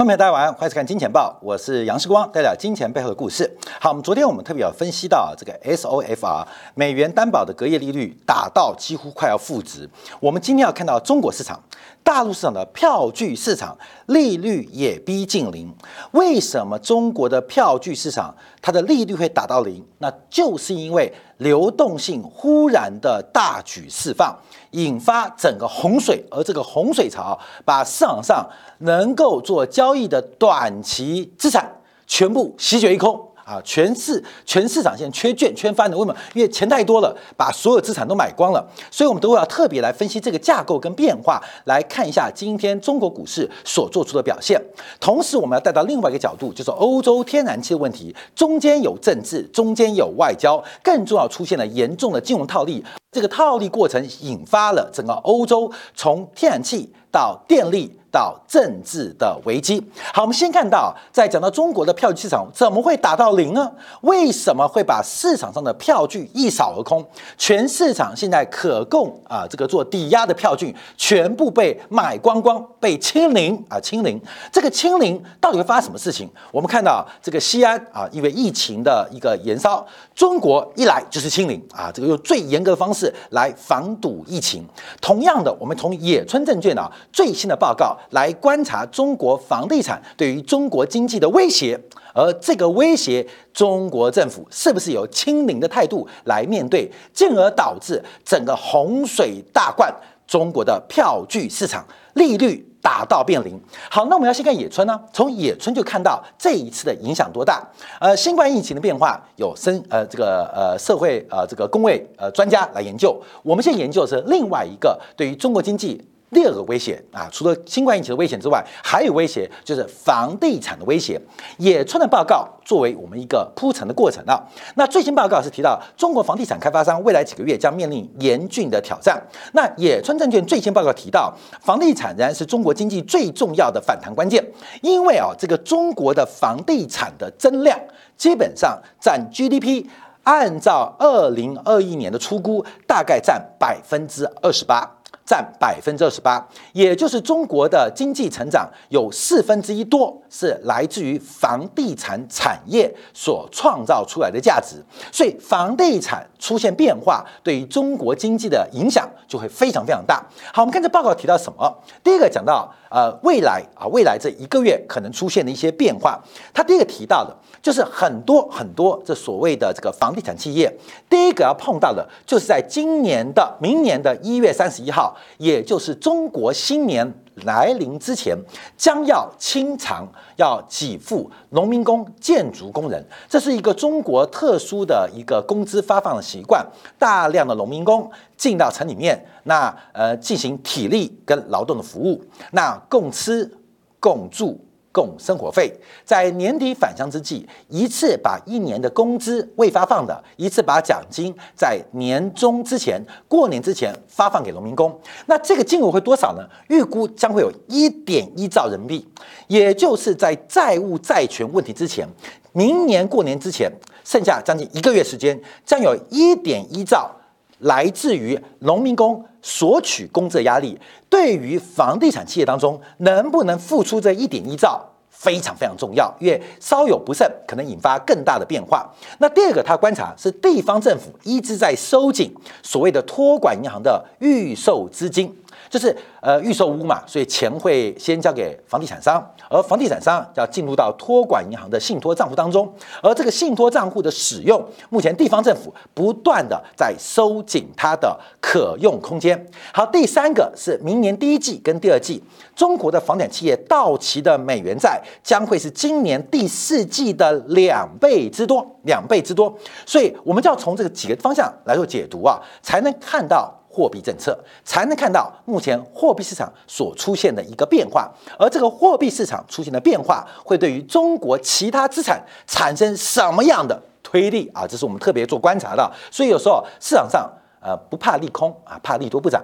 观众朋友大家晚上好，欢迎收看《金钱报》，我是杨世光，带来金钱背后的故事。好，我们昨天我们特别有分析到这个 SOFR 美元担保的隔夜利率打到几乎快要负值。我们今天要看到中国市场、大陆市场的票据市场利率也逼近零。为什么中国的票据市场它的利率会打到零？那就是因为流动性忽然的大举释放。引发整个洪水，而这个洪水潮把市场上能够做交易的短期资产全部席卷一空。啊！全市全市场现在缺券缺翻的，为什么？因为钱太多了，把所有资产都买光了。所以，我们都要特别来分析这个架构跟变化，来看一下今天中国股市所做出的表现。同时，我们要带到另外一个角度，就是欧洲天然气的问题，中间有政治，中间有外交，更重要出现了严重的金融套利。这个套利过程引发了整个欧洲从天然气到电力。到政治的危机。好，我们先看到，在讲到中国的票据市场怎么会打到零呢？为什么会把市场上的票据一扫而空？全市场现在可供啊这个做抵押的票据全部被买光光，被清零啊清零。这个清零到底会发生什么事情？我们看到这个西安啊，因为疫情的一个延烧，中国一来就是清零啊，这个用最严格的方式来防堵疫情。同样的，我们从野村证券啊最新的报告。来观察中国房地产对于中国经济的威胁，而这个威胁，中国政府是不是有清零的态度来面对，进而导致整个洪水大灌，中国的票据市场利率打到变零。好，那我们要先看野村呢，从野村就看到这一次的影响多大。呃，新冠疫情的变化有生呃这个呃社会呃这个工位呃专家来研究，我们现在研究的是另外一个对于中国经济。第二个威胁啊，除了新冠疫情的危险之外，还有威胁就是房地产的威胁。野村的报告作为我们一个铺陈的过程啊。那最新报告是提到中国房地产开发商未来几个月将面临严峻的挑战。那野村证券最新报告提到，房地产仍然是中国经济最重要的反弹关键，因为啊，这个中国的房地产的增量基本上占 GDP，按照二零二一年的出估，大概占百分之二十八。占百分之二十八，也就是中国的经济成长有四分之一多是来自于房地产产业所创造出来的价值，所以房地产出现变化，对于中国经济的影响就会非常非常大。好，我们看这报告提到什么？第一个讲到呃未来啊，未来这一个月可能出现的一些变化，他第一个提到的。就是很多很多这所谓的这个房地产企业，第一个要碰到的，就是在今年的明年的一月三十一号，也就是中国新年来临之前，将要清偿要给付农民工、建筑工人，这是一个中国特殊的一个工资发放的习惯。大量的农民工进到城里面，那呃进行体力跟劳动的服务，那共吃共住。供生活费，在年底返乡之际，一次把一年的工资未发放的，一次把奖金在年终之前、过年之前发放给农民工。那这个金额会多少呢？预估将会有一点一兆人民币，也就是在债务债权问题之前，明年过年之前，剩下将近一个月时间，将有一点一兆来自于农民工。索取工资的压力，对于房地产企业当中能不能付出这一点一兆，非常非常重要，因为稍有不慎，可能引发更大的变化。那第二个，他观察是地方政府一直在收紧所谓的托管银行的预售资金。就是呃预售屋嘛，所以钱会先交给房地产商，而房地产商要进入到托管银行的信托账户当中，而这个信托账户的使用，目前地方政府不断的在收紧它的可用空间。好，第三个是明年第一季跟第二季，中国的房产企业到期的美元债将会是今年第四季的两倍之多，两倍之多，所以我们就要从这个几个方向来做解读啊，才能看到。货币政策才能看到目前货币市场所出现的一个变化，而这个货币市场出现的变化会对于中国其他资产产生什么样的推力啊？这是我们特别做观察的。所以有时候市场上呃不怕利空啊，怕利多不涨，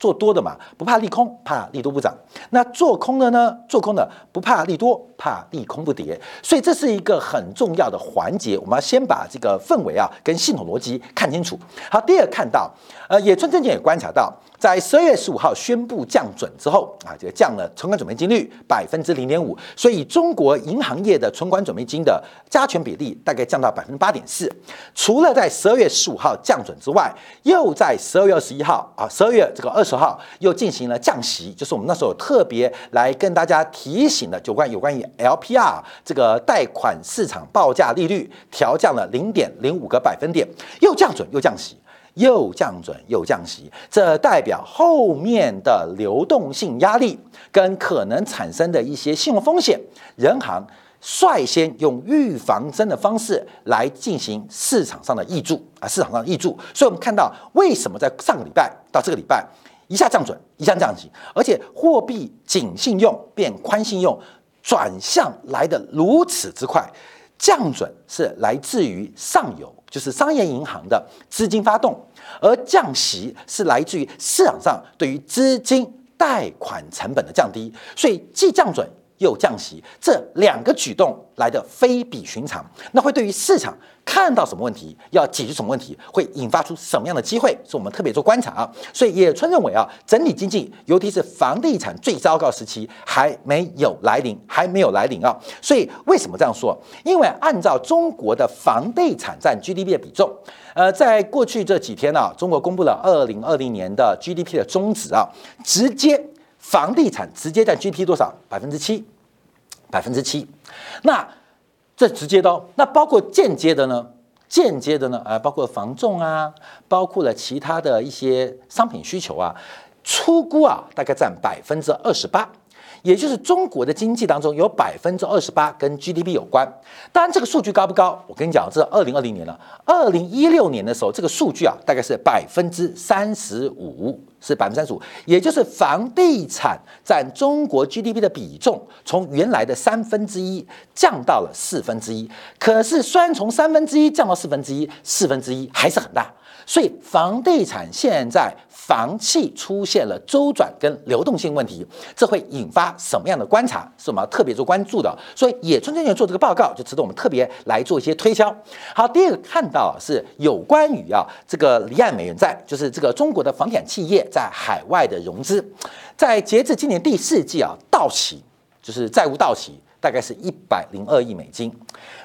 做多的嘛，不怕利空，怕利多不涨。那做空的呢？做空的不怕利多，怕利空不跌。所以这是一个很重要的环节，我们要先把这个氛围啊跟系统逻辑看清楚。好，第二看到，呃，野村证券也观察到。在十二月十五号宣布降准之后啊，这个降了存款准备金率百分之零点五，所以中国银行业的存款准备金的加权比例大概降到百分之八点四。除了在十二月十五号降准之外，又在十二月二十一号啊，十二月这个二十十号又进行了降息，就是我们那时候特别来跟大家提醒的，就关有关于 LPR 这个贷款市场报价利率调降了零点零五个百分点，又降准又降息。又降准又降息，这代表后面的流动性压力跟可能产生的一些信用风险，人行率先用预防针的方式来进行市场上的挹注啊，市场上的挹注。所以我们看到为什么在上个礼拜到这个礼拜一下降准，一下降息，而且货币紧信用变宽信用转向来的如此之快，降准是来自于上游。就是商业银行的资金发动，而降息是来自于市场上对于资金贷款成本的降低，所以既降准又降息，这两个举动来的非比寻常，那会对于市场。看到什么问题，要解决什么问题，会引发出什么样的机会，是我们特别做观察啊。所以野村认为啊，整体经济，尤其是房地产最糟糕时期还没有来临，还没有来临啊。所以为什么这样说？因为按照中国的房地产占 GDP 的比重，呃，在过去这几天呢，中国公布了二零二零年的 GDP 的终值啊，直接房地产直接占 GDP 多少？百分之七，百分之七。那这直接的，那包括间接的呢？间接的呢？呃，包括房重啊，包括了其他的一些商品需求啊，出估啊，大概占百分之二十八。也就是中国的经济当中有百分之二十八跟 GDP 有关，当然这个数据高不高？我跟你讲，这是二零二零年了。二零一六年的时候，这个数据啊，大概是百分之三十五，是百分之三十五，也就是房地产占中国 GDP 的比重，从原来的三分之一降到了四分之一。可是虽然从三分之一降到四分之一，四分之一还是很大。所以房地产现在房企出现了周转跟流动性问题，这会引发什么样的观察？是我们要特别做关注的。所以野村证券做这个报告，就值得我们特别来做一些推敲。好，第二个看到是有关于啊这个离岸美元债，就是这个中国的房地产企业在海外的融资，在截至今年第四季啊到期，就是债务到期。大概是一百零二亿美金，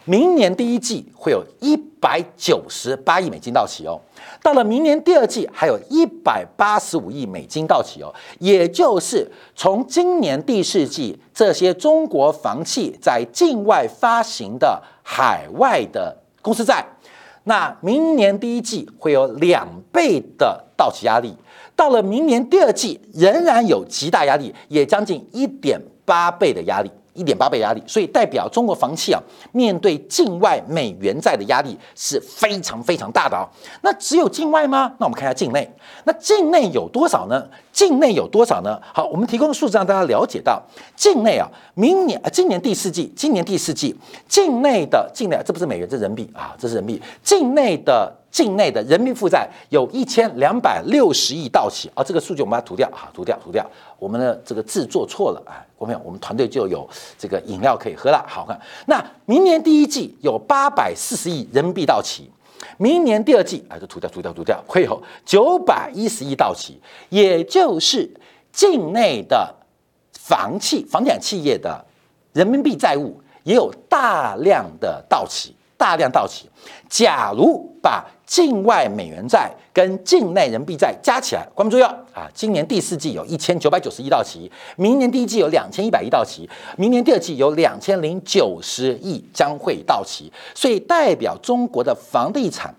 明年第一季会有一百九十八亿美金到期哦，到了明年第二季还有一百八十五亿美金到期哦，也就是从今年第四季这些中国房企在境外发行的海外的公司债，那明年第一季会有两倍的到期压力，到了明年第二季仍然有极大压力，也将近一点八倍的压力。一点八倍压力，所以代表中国房企啊，面对境外美元债的压力是非常非常大的啊。那只有境外吗？那我们看一下境内，那境内有多少呢？境内有多少呢？好，我们提供的数字让大家了解到，境内啊，明年啊，今年第四季，今年第四季，境内的境内，这不是美元，这是人民币啊，这是人民币，境内的。境内的人民负债有一千两百六十亿到期啊，这个数据我们把它涂掉哈，涂掉涂掉，我们的这个字做错了啊，我们团队就有这个饮料可以喝了。好看，那明年第一季有八百四十亿人民币到期，明年第二季啊，就涂掉涂掉涂掉，会有九百一十亿到期，也就是境内的房企、房地产企业的人民币债务也有大量的到期。大量到期，假如把境外美元债跟境内人民币债加起来，关注要啊！今年第四季有一千九百九十亿到期，明年第一季有两千一百亿到期，明年第二季有两千零九十亿将会到期，所以代表中国的房地产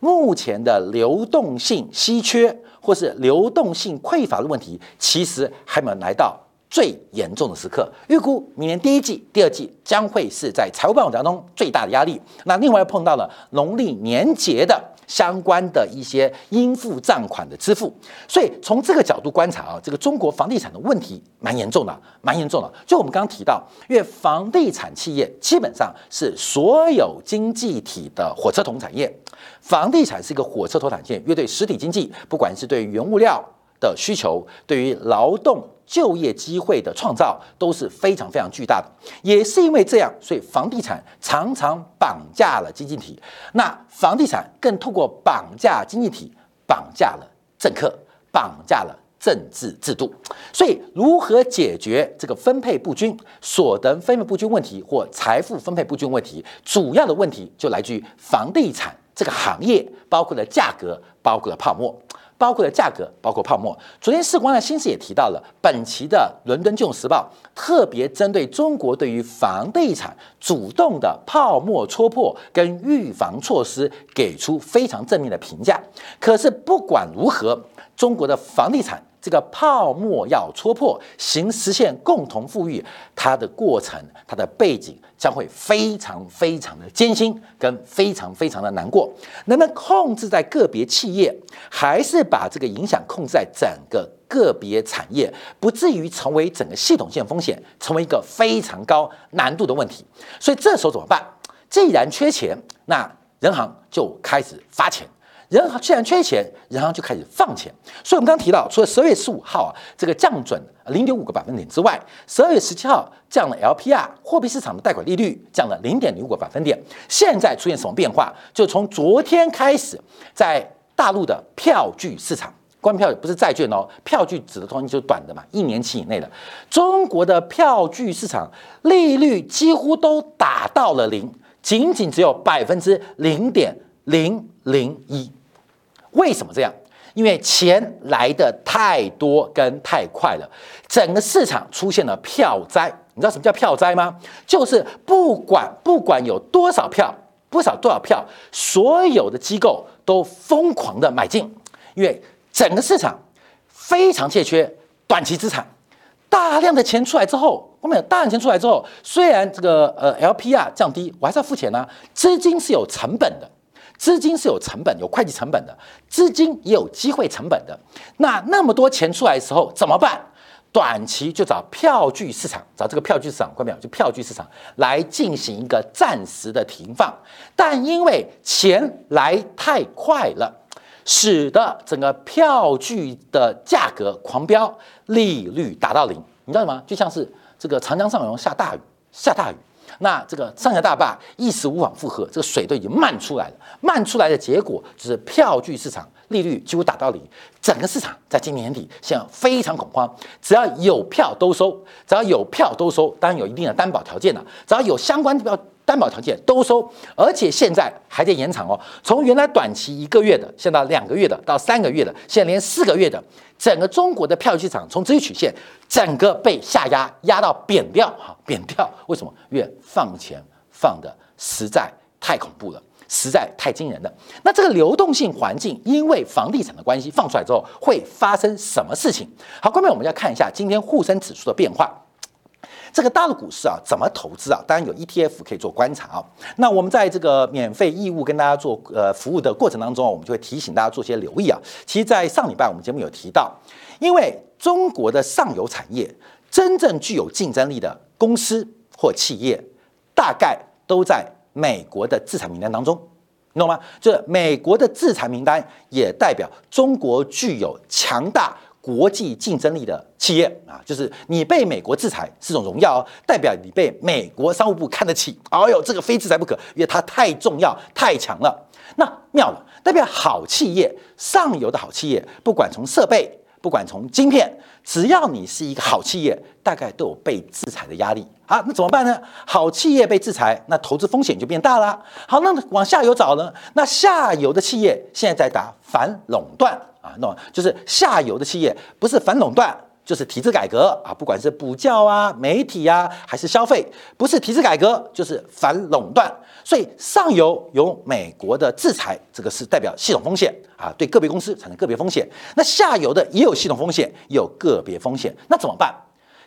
目前的流动性稀缺或是流动性匮乏的问题，其实还没有来到。最严重的时刻，预估明年第一季、第二季将会是在财务报表当中最大的压力。那另外又碰到了农历年节的相关的一些应付账款的支付，所以从这个角度观察啊，这个中国房地产的问题蛮严重的，蛮严重的。就我们刚刚提到，因为房地产企业基本上是所有经济体的火车头产业，房地产是一个火车头产业，因为对实体经济，不管是对原物料。的需求，对于劳动就业机会的创造都是非常非常巨大的。也是因为这样，所以房地产常常绑架了经济体。那房地产更透过绑架经济体，绑架了政客，绑架了政治制度。所以，如何解决这个分配不均、所得分配不均问题或财富分配不均问题，主要的问题就来自于房地产这个行业，包括了价格，包括了泡沫。包括了价格，包括泡沫。昨天世光的新闻也提到了，本期的《伦敦金融时报》特别针对中国对于房地产主动的泡沫戳破跟预防措施给出非常正面的评价。可是不管如何，中国的房地产。这个泡沫要戳破，行实现共同富裕，它的过程、它的背景将会非常非常的艰辛，跟非常非常的难过。能不能控制在个别企业，还是把这个影响控制在整个个别产业，不至于成为整个系统性风险，成为一个非常高难度的问题？所以这时候怎么办？既然缺钱，那人行就开始发钱。人行既然缺钱，人行就开始放钱。所以，我们刚提到，除了十二月十五号啊这个降准零点五个百分点之外，十二月十七号降了 LPR 货币市场的贷款利率降了零点零五个百分点。现在出现什么变化？就从昨天开始，在大陆的票据市场，关票不是债券哦，票据指的东西就是短的嘛，一年期以内的。中国的票据市场利率几乎都打到了零，仅仅只有百分之零点零零一。为什么这样？因为钱来的太多跟太快了，整个市场出现了票灾。你知道什么叫票灾吗？就是不管不管有多少票，不少多少票，所有的机构都疯狂的买进，因为整个市场非常欠缺短期资产，大量的钱出来之后，后面有大量钱出来之后，虽然这个呃 LPR 降低，我还是要付钱呢，资金是有成本的。资金是有成本、有会计成本的，资金也有机会成本的。那那么多钱出来的时候怎么办？短期就找票据市场，找这个票据市场，关没有？就票据市场来进行一个暂时的停放。但因为钱来太快了，使得整个票据的价格狂飙，利率达到零。你知道吗？就像是这个长江上游下大雨，下大雨。那这个上峡大坝一时无法负荷，这个水都已经漫出来了。漫出来的结果就是票据市场利率几乎打到零，整个市场在今年年底现在非常恐慌。只要有票都收，只要有票都收，当然有一定的担保条件了。只要有相关的担保条件都收，而且现在还在延长哦。从原来短期一个月的，现在两个月的，到三个月的，现在连四个月的。整个中国的票据市场从这一曲线整个被下压，压到扁掉，哈，扁掉。为什么？因为放钱放的实在太恐怖了，实在太惊人了。那这个流动性环境，因为房地产的关系，放出来之后会发生什么事情？好，后面我们要看一下今天沪深指数的变化。这个大陆股市啊，怎么投资啊？当然有 ETF 可以做观察啊。那我们在这个免费义务跟大家做呃服务的过程当中啊，我们就会提醒大家做些留意啊。其实，在上礼拜我们节目有提到，因为中国的上游产业真正具有竞争力的公司或企业，大概都在美国的制裁名单当中，你懂吗？就是美国的制裁名单也代表中国具有强大。国际竞争力的企业啊，就是你被美国制裁是种荣耀哦，代表你被美国商务部看得起。哎呦，这个非制裁不可，因为它太重要、太强了。那妙了，代表好企业、上游的好企业，不管从设备，不管从晶片，只要你是一个好企业，大概都有被制裁的压力啊。那怎么办呢？好企业被制裁，那投资风险就变大了。好，那往下游找呢？那下游的企业现在在打反垄断。啊，那就是下游的企业不是反垄断，就是体制改革啊，不管是补教啊、媒体啊，还是消费，不是体制改革就是反垄断。所以上游有美国的制裁，这个是代表系统风险啊，对个别公司产生个别风险。那下游的也有系统风险，也有个别风险，那怎么办？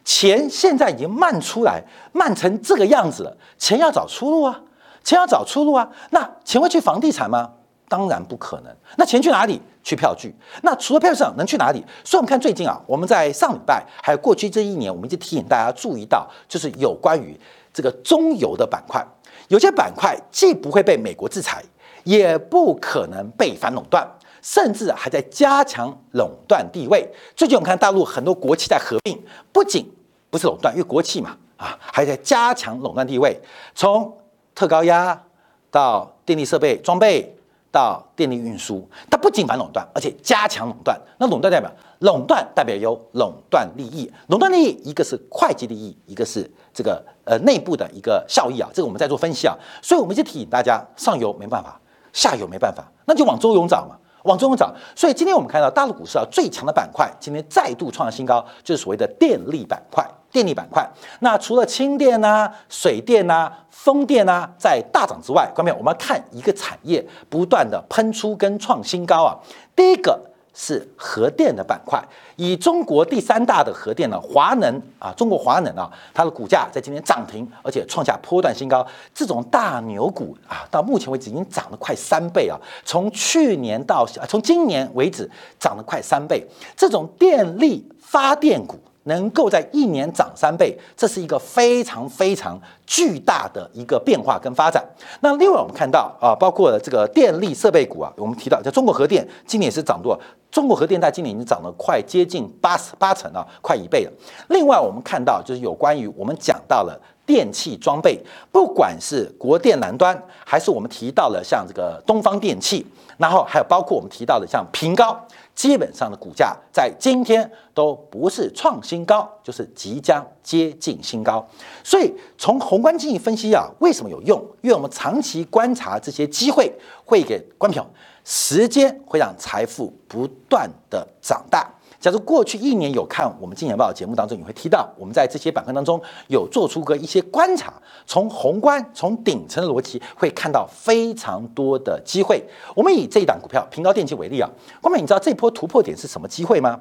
钱现在已经漫出来，漫成这个样子了，钱要找出路啊，钱要找出路啊。那钱会去房地产吗？当然不可能。那钱去哪里？去票据。那除了票据市场，能去哪里？所以我们看最近啊，我们在上礼拜还有过去这一年，我们一直提醒大家注意到，就是有关于这个中游的板块，有些板块既不会被美国制裁，也不可能被反垄断。甚至还在加强垄断地位。最近我们看大陆很多国企在合并，不仅不是垄断，因为国企嘛，啊，还在加强垄断地位，从特高压到电力设备装备。到电力运输，它不仅反垄断，而且加强垄断。那垄断代表垄断代表有垄断利益，垄断利益一个是会计利益，一个是这个呃内部的一个效益啊。这个我们在做分析啊，所以我们就提醒大家，上游没办法，下游没办法，那就往中游找嘛，往中游找。所以今天我们看到大陆股市啊最强的板块，今天再度创新高，就是所谓的电力板块。电力板块，那除了轻电呐、水电呐、风电呐在大涨之外，关面我们要看一个产业不断的喷出跟创新高啊。第一个是核电的板块，以中国第三大的核电呢，华能啊，中国华能啊，它的股价在今天涨停，而且创下波段新高。这种大牛股啊，到目前为止已经涨了快三倍啊，从去年到从今年为止涨了快三倍。这种电力发电股。能够在一年涨三倍，这是一个非常非常巨大的一个变化跟发展。那另外我们看到啊，包括这个电力设备股啊，我们提到在中国核电今年也是涨多，中国核电在今年已经涨了快接近八十八成啊，快一倍了。另外我们看到就是有关于我们讲到了电器装备，不管是国电南端，还是我们提到了像这个东方电器，然后还有包括我们提到的像平高。基本上的股价在今天都不是创新高，就是即将接近新高。所以从宏观经济分析啊，为什么有用？因为我们长期观察这些机会，会给观众时间会让财富不断的长大。假如过去一年有看我们金钱报节目当中，你会提到我们在这些板块当中有做出个一些观察，从宏观、从顶层的逻辑会看到非常多的机会。我们以这一档股票平高电器为例啊，光美，你知道这波突破点是什么机会吗？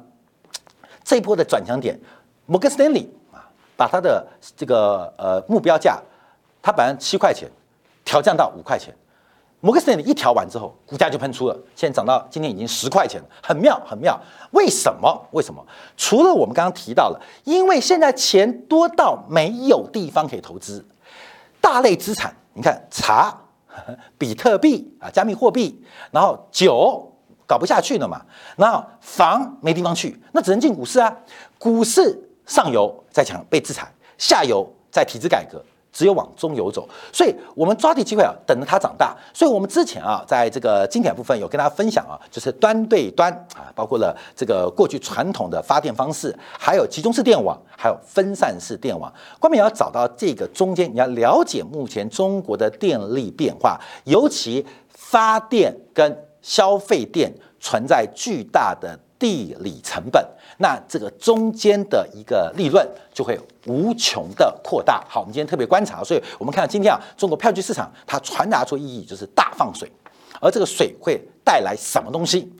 这波的转强点，摩根斯丹利啊，把它的这个呃目标价，它本来七块钱，调降到五块钱。摩根斯坦利一调完之后，股价就喷出了，现在涨到今天已经十块钱了，很妙，很妙。为什么？为什么？除了我们刚刚提到了，因为现在钱多到没有地方可以投资，大类资产，你看茶、比特币啊，加密货币，然后酒搞不下去了嘛，然后房没地方去，那只能进股市啊。股市上游在抢被制裁，下游在体制改革。只有往中游走，所以我们抓地机会啊，等着它长大。所以我们之前啊，在这个经典部分有跟大家分享啊，就是端对端啊，包括了这个过去传统的发电方式，还有集中式电网，还有分散式电网。关键要找到这个中间，你要了解目前中国的电力变化，尤其发电跟消费电存在巨大的地理成本。那这个中间的一个利润就会无穷的扩大。好，我们今天特别观察，所以我们看到今天啊，中国票据市场它传达出意义就是大放水，而这个水会带来什么东西？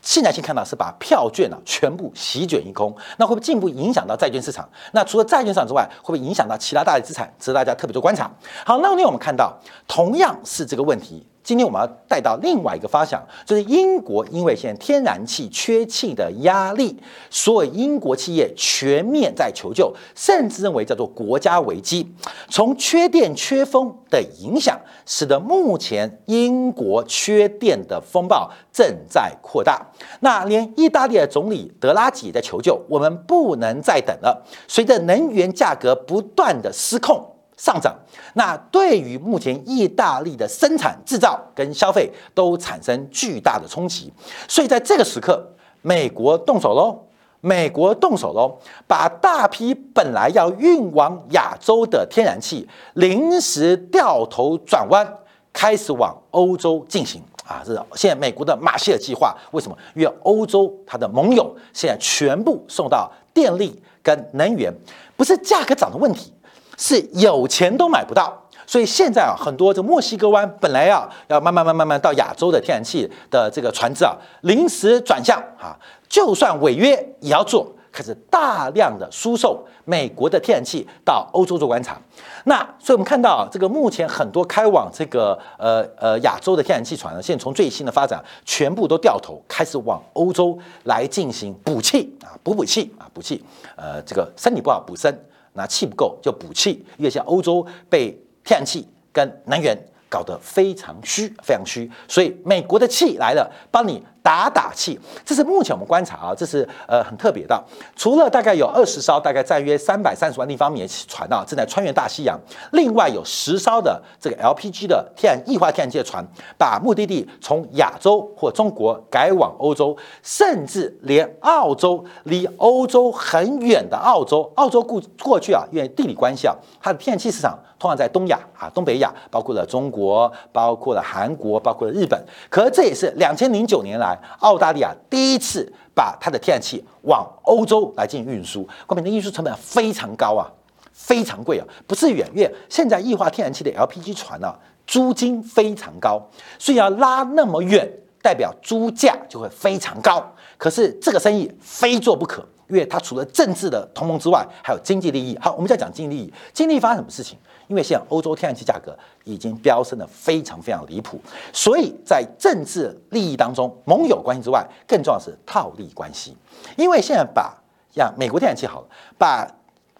现在先看到是把票券啊全部席卷一空，那会不会进一步影响到债券市场？那除了债券市场之外，会不会影响到其他大的资产？值得大家特别做观察。好，那今天我们看到同样是这个问题。今天我们要带到另外一个发想，就是英国因为现在天然气缺气的压力，所以英国企业全面在求救，甚至认为叫做国家危机。从缺电缺风的影响，使得目前英国缺电的风暴正在扩大。那连意大利的总理德拉吉也在求救，我们不能再等了。随着能源价格不断的失控。上涨，那对于目前意大利的生产制造跟消费都产生巨大的冲击，所以在这个时刻，美国动手喽，美国动手喽，把大批本来要运往亚洲的天然气临时掉头转弯，开始往欧洲进行啊！这是现在美国的马歇尔计划，为什么？因为欧洲它的盟友现在全部送到电力跟能源，不是价格涨的问题。是有钱都买不到，所以现在啊，很多这墨西哥湾本来要要慢慢慢慢慢到亚洲的天然气的这个船只啊，临时转向啊，就算违约也要做，开始大量的输送美国的天然气到欧洲做观察。那所以我们看到啊，这个目前很多开往这个呃呃亚洲的天然气船呢，现在从最新的发展，全部都掉头开始往欧洲来进行补气啊，补补气啊，补气，呃，这个身体不好补身。那气不够就补气，因为像欧洲被天然气跟能源搞得非常虚，非常虚，所以美国的气来了，帮你打打气。这是目前我们观察啊，这是呃很特别的。除了大概有二十艘，大概占约三百三十万立方米的船啊，正在穿越大西洋。另外有十艘的这个 LPG 的天然液化天然气的船，把目的地从亚洲或中国改往欧洲，甚至连澳洲离欧洲很远的澳洲，澳洲过过去啊，因为地理关系啊，它的天然气市场通常在东亚啊、东北亚，包括了中国，包括了韩国，包括了日本。可这也是两千零九年来澳大利亚第一次把它的天然气往欧洲来进行运输，关键的运输成本非常高啊，非常贵啊，不是远月。现在液化天然气的 LPG 船呢，租金非常高，所以要拉那么远，代表租价就会非常高。可是这个生意非做不可，因为它除了政治的同盟之外，还有经济利益。好，我们再讲经济利益，经济利益发生什么事情？因为现在欧洲天然气价格已经飙升的非常非常离谱，所以在政治利益当中，盟友关系之外，更重要是套利关系。因为现在把像美国天然气好了，把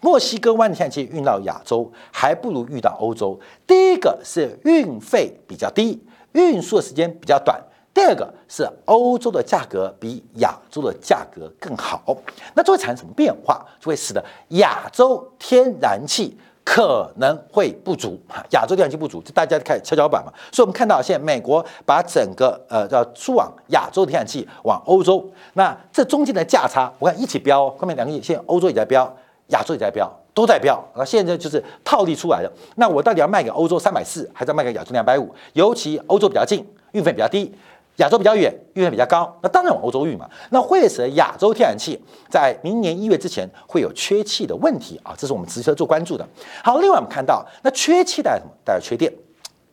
墨西哥湾的天然气运到亚洲，还不如运到欧洲。第一个是运费比较低，运输的时间比较短；第二个是欧洲的价格比亚洲的价格更好。那这会产生什么变化？就会使得亚洲天然气。可能会不足，亚洲天然气不足，就大家开始跷跷板嘛。所以，我们看到现在美国把整个呃叫输往亚洲的天然气往欧洲，那这中间的价差，我看一起飙，后面两个现在欧洲也在飙，亚洲也在飙，都在飙那。现在就是套利出来的。那我到底要卖给欧洲三百四，还是要卖给亚洲两百五？尤其欧洲比较近，运费比较低。亚洲比较远，运费比较高，那当然往欧洲运嘛。那会使得亚洲天然气在明年一月之前会有缺气的问题啊，这是我们值得做关注的。好，另外我们看到，那缺气代表什么？带来缺电。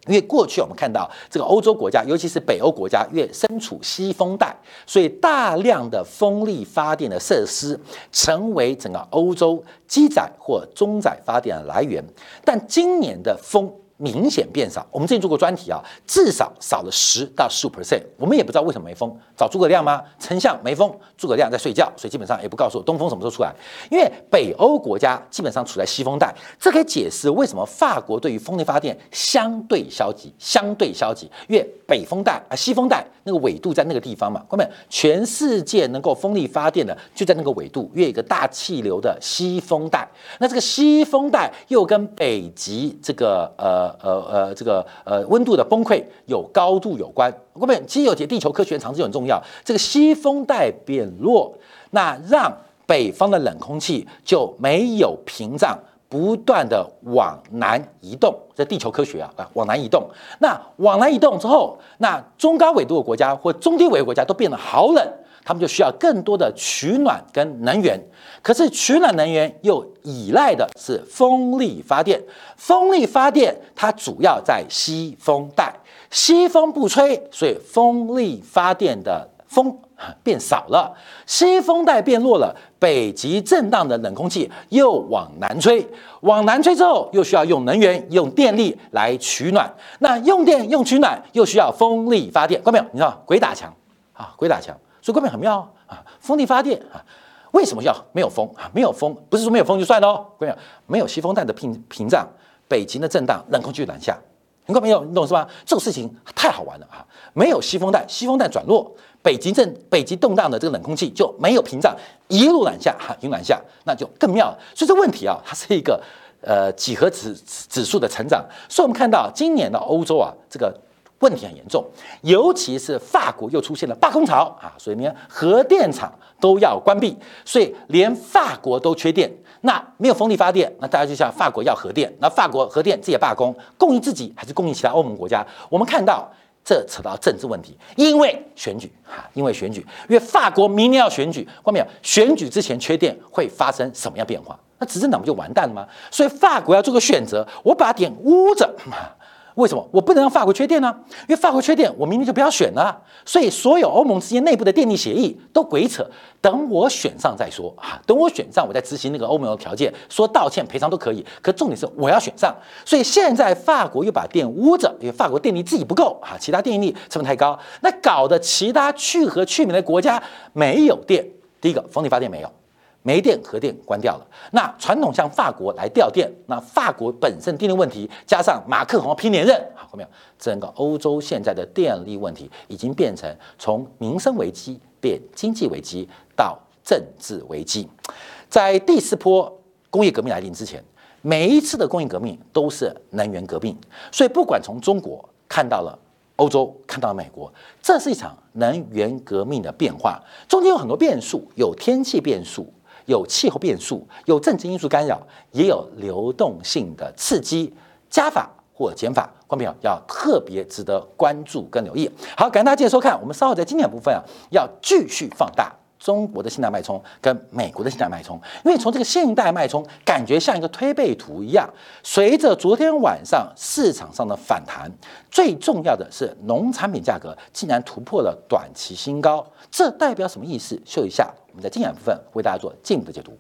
因为过去我们看到这个欧洲国家，尤其是北欧国家，越身处西风带，所以大量的风力发电的设施成为整个欧洲机载或中载发电的来源。但今年的风。明显变少。我们之前做过专题啊，至少少了十到十五 percent。我们也不知道为什么没风，找诸葛亮吗？丞相没风，诸葛亮在睡觉，所以基本上也不告诉我东风什么时候出来。因为北欧国家基本上处在西风带，这可以解释为什么法国对于风力发电相对消极，相对消极。因为北风带啊，西风带那个纬度在那个地方嘛，后面全世界能够风力发电的就在那个纬度，约一个大气流的西风带。那这个西风带又跟北极这个呃。呃呃，这个呃温度的崩溃有高度有关。各位，其实有节地球科学常识很重要。这个西风带变弱，那让北方的冷空气就没有屏障，不断的往南移动。这地球科学啊啊，往南移动。那往南移动之后，那中高纬度的国家或中低纬度国家都变得好冷。他们就需要更多的取暖跟能源，可是取暖能源又依赖的是风力发电。风力发电它主要在西风带，西风不吹，所以风力发电的风变少了，西风带变弱了，北极震荡的冷空气又往南吹，往南吹之后又需要用能源、用电力来取暖，那用电用取暖又需要风力发电，看到没有？你知道鬼打墙。啊，鬼打墙。所以根本很妙啊！风力发电啊，为什么要没有风啊？没有风不是说没有风就算喽。各位，没有西风带的屏屏障，北极的震荡，冷空气南下。你看没有？你懂是吧？这种事情太好玩了啊！没有西风带，西风带转弱，北极震，北极动荡的这个冷空气就没有屏障，一路南下哈，一路南下，那就更妙。所以这问题啊，它是一个呃几何指指数的成长。所以我们看到今年的欧洲啊，这个。问题很严重，尤其是法国又出现了罢工潮啊，所以连核电厂都要关闭，所以连法国都缺电，那没有风力发电，那大家就向法国要核电，那法国核电自己罢工，供应自己还是供应其他欧盟国家？我们看到这扯到政治问题，因为选举哈，因为选举，因为法国明年要选举，关没有？选举之前缺电会发生什么样变化？那执政党不就完蛋了吗？所以法国要做个选择，我把点捂着。为什么我不能让法国缺电呢？因为法国缺电，我明年就不要选了。所以所有欧盟之间内部的电力协议都鬼扯，等我选上再说啊！等我选上，我再执行那个欧盟的条件，说道歉赔偿都可以。可重点是我要选上，所以现在法国又把电捂着，因为法国电力自己不够啊，其他电力成本太高，那搞得其他去核去煤的国家没有电。第一个，风力发电没有，煤电、核电关掉了，那传统向法国来调电，那法国本身电力问题，加上马克龙拼连任，好，后面整个欧洲现在的电力问题已经变成从民生危机变经济危机到政治危机。在第四波工业革命来临之前，每一次的工业革命都是能源革命，所以不管从中国看到了。欧洲看到美国，这是一场能源革命的变化，中间有很多变数，有天气变数，有气候变数，有政治因素干扰，也有流动性的刺激，加法或减法，观众朋友要特别值得关注跟留意。好，感谢大家今天收看，我们稍后在经典部分啊，要继续放大。中国的信贷脉冲跟美国的信贷脉冲，因为从这个信贷脉冲感觉像一个推背图一样，随着昨天晚上市场上的反弹，最重要的是农产品价格竟然突破了短期新高，这代表什么意思？秀一下，我们在经典部分为大家做进一步的解读。